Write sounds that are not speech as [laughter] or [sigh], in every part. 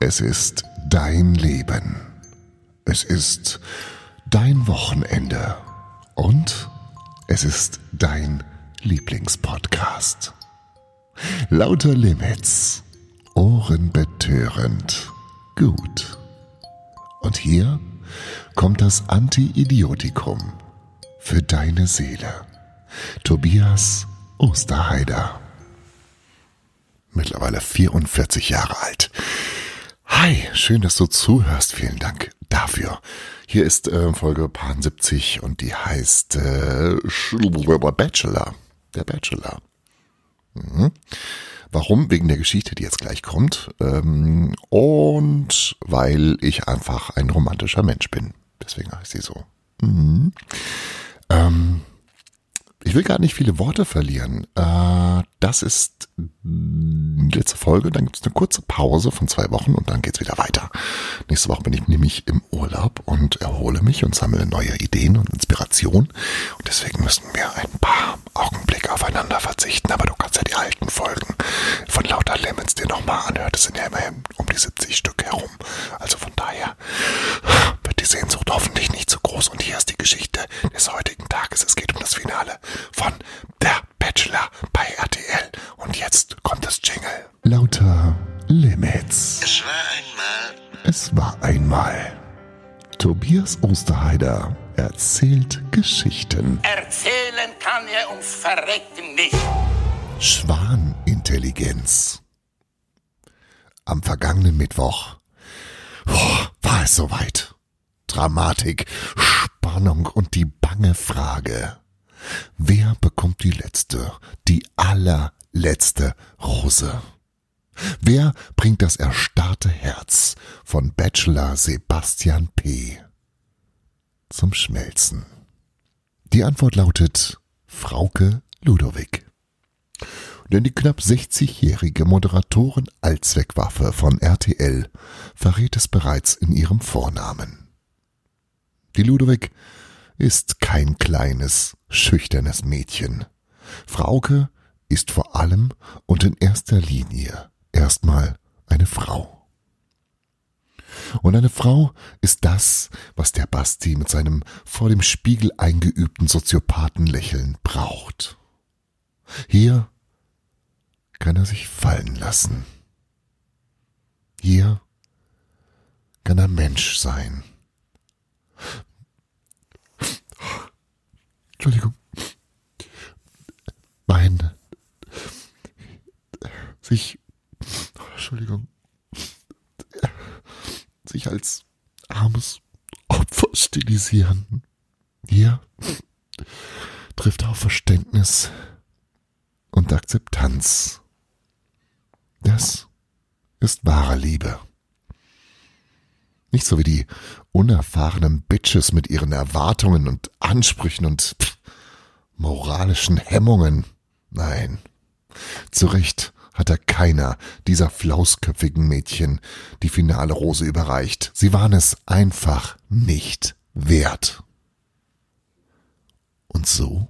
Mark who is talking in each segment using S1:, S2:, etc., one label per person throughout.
S1: Es ist dein Leben. Es ist dein Wochenende. Und es ist dein Lieblingspodcast. Lauter Limits. Ohrenbetörend. Gut. Und hier kommt das Anti-Idiotikum für deine Seele. Tobias Osterheider. Mittlerweile 44 Jahre alt. Hi, schön, dass du zuhörst. Vielen Dank dafür. Hier ist äh, Folge Paar 70 und die heißt äh, Bachelor. Der Bachelor. Mhm. Warum? Wegen der Geschichte, die jetzt gleich kommt. Ähm, und weil ich einfach ein romantischer Mensch bin. Deswegen heißt sie so. Mhm. Ähm, ich will gar nicht viele Worte verlieren. Äh, das ist die letzte Folge. Dann gibt es eine kurze Pause von zwei Wochen und dann geht's wieder weiter. Nächste Woche bin ich nämlich im Urlaub und erhole mich und sammle neue Ideen und Inspiration. Und deswegen müssen wir ein paar Augenblicke aufeinander verzichten. Aber du kannst ja die alten Folgen von Lauter Lemons dir nochmal anhören. Das sind ja immerhin um die 70 Stück herum. Also von daher wird die Sehnsucht hoffentlich nicht zu groß. Und hier ist die Geschichte des heutigen Tages. Es geht um das Finale von Der Bachelor bei RTL. Und jetzt kommt das Jingle. Lauter Limits.
S2: Es war einmal.
S1: Es war einmal. Tobias Osterheider erzählt Geschichten.
S2: Erzählen kann er uns verrecken nicht.
S1: Schwanintelligenz. Am vergangenen Mittwoch boah, war es soweit. Dramatik, Spannung und die bange Frage. Wer bekommt die letzte, die allerletzte Rose? Wer bringt das erstarrte Herz von Bachelor Sebastian P. zum Schmelzen? Die Antwort lautet Frauke Ludowig. Denn die knapp 60-jährige Moderatorin Allzweckwaffe von RTL verrät es bereits in ihrem Vornamen. Die Ludowig ist kein kleines, schüchternes Mädchen. Frauke ist vor allem und in erster Linie erstmal eine Frau. Und eine Frau ist das, was der Basti mit seinem vor dem Spiegel eingeübten Soziopathenlächeln braucht. Hier kann er sich fallen lassen. Hier kann er Mensch sein. Entschuldigung. Mein sich Entschuldigung sich als armes Opfer stilisieren. Hier trifft auf Verständnis und Akzeptanz. Das ist wahre Liebe. Nicht so wie die unerfahrenen Bitches mit ihren Erwartungen und Ansprüchen und pff, moralischen Hemmungen. Nein. Zu Recht hat er keiner dieser flausköpfigen Mädchen die finale Rose überreicht. Sie waren es einfach nicht wert. Und so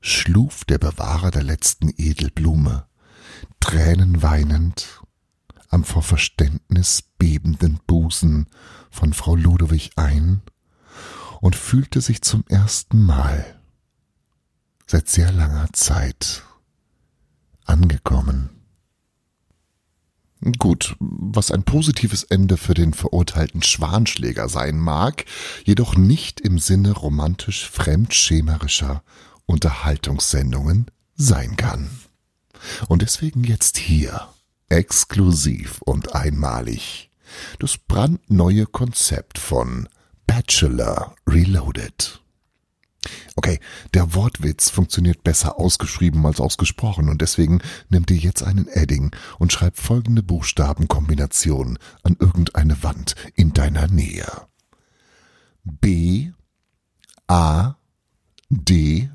S1: schluf der Bewahrer der letzten Edelblume, tränenweinend, am vor Verständnis bebenden Busen von Frau Ludwig ein und fühlte sich zum ersten Mal seit sehr langer Zeit angekommen. Gut, was ein positives Ende für den verurteilten Schwanschläger sein mag, jedoch nicht im Sinne romantisch fremdschämerischer Unterhaltungssendungen sein kann. Und deswegen jetzt hier, exklusiv und einmalig, das brandneue Konzept von Bachelor Reloaded. Okay, der Wortwitz funktioniert besser ausgeschrieben als ausgesprochen und deswegen nimm dir jetzt einen Edding und schreib folgende Buchstabenkombination an irgendeine Wand in deiner Nähe. B A D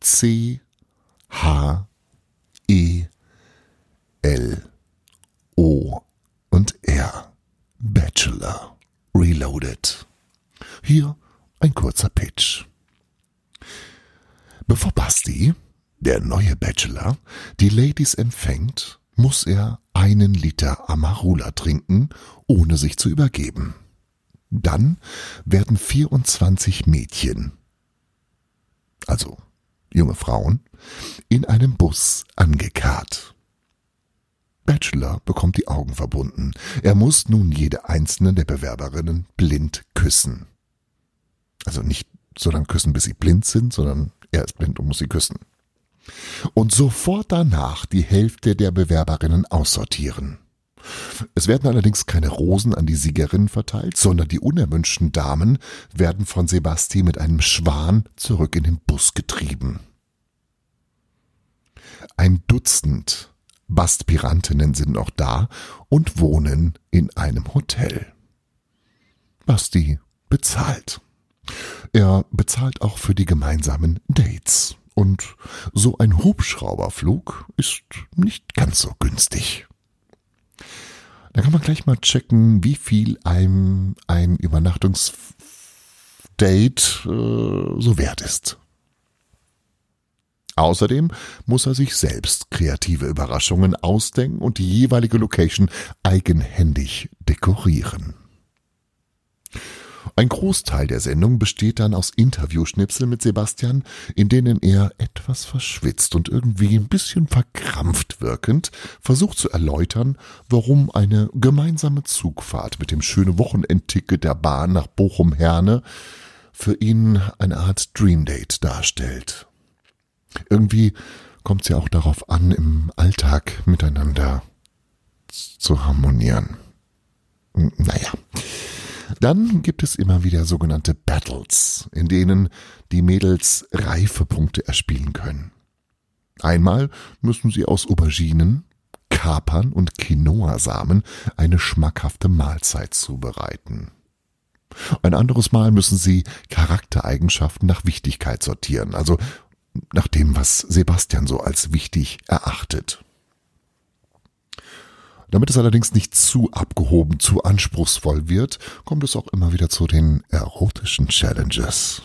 S1: C H E L O und R. Bachelor Reloaded. Hier ein kurzer Pitch. Bevor Basti, der neue Bachelor, die Ladies empfängt, muss er einen Liter Amarula trinken, ohne sich zu übergeben. Dann werden 24 Mädchen, also junge Frauen, in einem Bus angekarrt. Bachelor bekommt die Augen verbunden. Er muss nun jede einzelne der Bewerberinnen blind küssen. Also nicht so lange küssen, bis sie blind sind, sondern er ist blind und muss sie küssen. Und sofort danach die Hälfte der Bewerberinnen aussortieren. Es werden allerdings keine Rosen an die Siegerinnen verteilt, sondern die unerwünschten Damen werden von Sebasti mit einem Schwan zurück in den Bus getrieben. Ein Dutzend Baspirantinnen sind noch da und wohnen in einem Hotel. Basti bezahlt. Er bezahlt auch für die gemeinsamen Dates. Und so ein Hubschrauberflug ist nicht ganz so günstig. Da kann man gleich mal checken, wie viel einem ein Übernachtungsdate äh, so wert ist. Außerdem muss er sich selbst kreative Überraschungen ausdenken und die jeweilige Location eigenhändig dekorieren. Ein Großteil der Sendung besteht dann aus Interviewschnipseln mit Sebastian, in denen er etwas verschwitzt und irgendwie ein bisschen verkrampft wirkend versucht zu erläutern, warum eine gemeinsame Zugfahrt mit dem schönen Wochenendticket der Bahn nach Bochum-Herne für ihn eine Art Dreamdate darstellt. Irgendwie kommt es ja auch darauf an, im Alltag miteinander zu harmonieren. Naja. Dann gibt es immer wieder sogenannte Battles, in denen die Mädels Reifepunkte erspielen können. Einmal müssen sie aus Auberginen, Kapern und Quinoa-Samen eine schmackhafte Mahlzeit zubereiten. Ein anderes Mal müssen sie Charaktereigenschaften nach Wichtigkeit sortieren, also nach dem, was Sebastian so als wichtig erachtet. Damit es allerdings nicht zu abgehoben, zu anspruchsvoll wird, kommt es auch immer wieder zu den erotischen Challenges.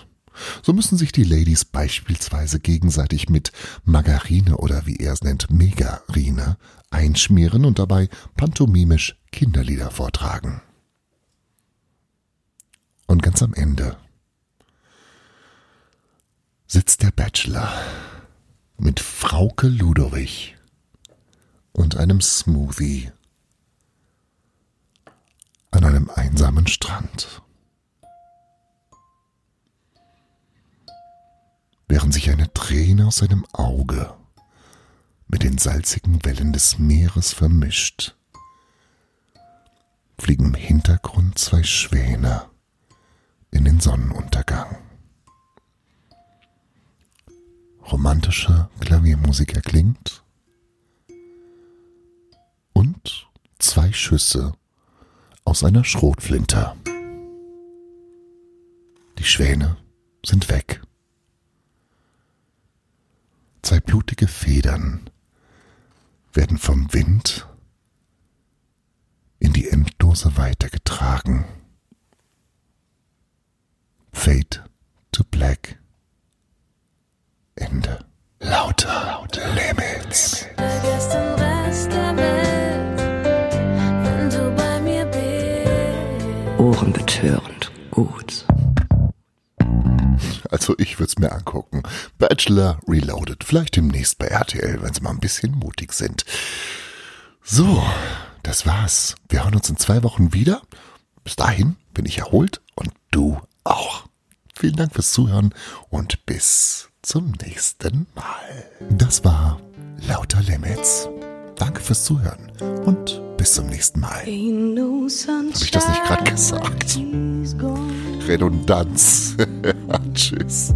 S1: So müssen sich die Ladies beispielsweise gegenseitig mit Margarine oder wie er es nennt, Megarine einschmieren und dabei pantomimisch Kinderlieder vortragen. Und ganz am Ende sitzt der Bachelor mit Frauke Ludowig und einem Smoothie an einem einsamen Strand. Während sich eine Träne aus seinem Auge mit den salzigen Wellen des Meeres vermischt, fliegen im Hintergrund zwei Schwäne in den Sonnenuntergang. Romantische Klaviermusik erklingt zwei Schüsse aus einer Schrotflinte. Die Schwäne sind weg. Zwei blutige Federn werden vom Wind in die Endlose weitergetragen. Fade to Black. Ende. Lauter, lauter Limits.
S3: Vergiss
S4: Ohrenbetörend gut.
S1: Also ich würde es mir angucken. Bachelor Reloaded. Vielleicht demnächst bei RTL, wenn sie mal ein bisschen mutig sind. So, das war's. Wir hören uns in zwei Wochen wieder. Bis dahin bin ich erholt und du auch. Vielen Dank fürs Zuhören und bis zum nächsten Mal. Das war Lauter Limits. Danke fürs Zuhören und bis zum nächsten Mal.
S3: Habe
S1: ich das nicht gerade gesagt? Redundanz. [laughs] Tschüss.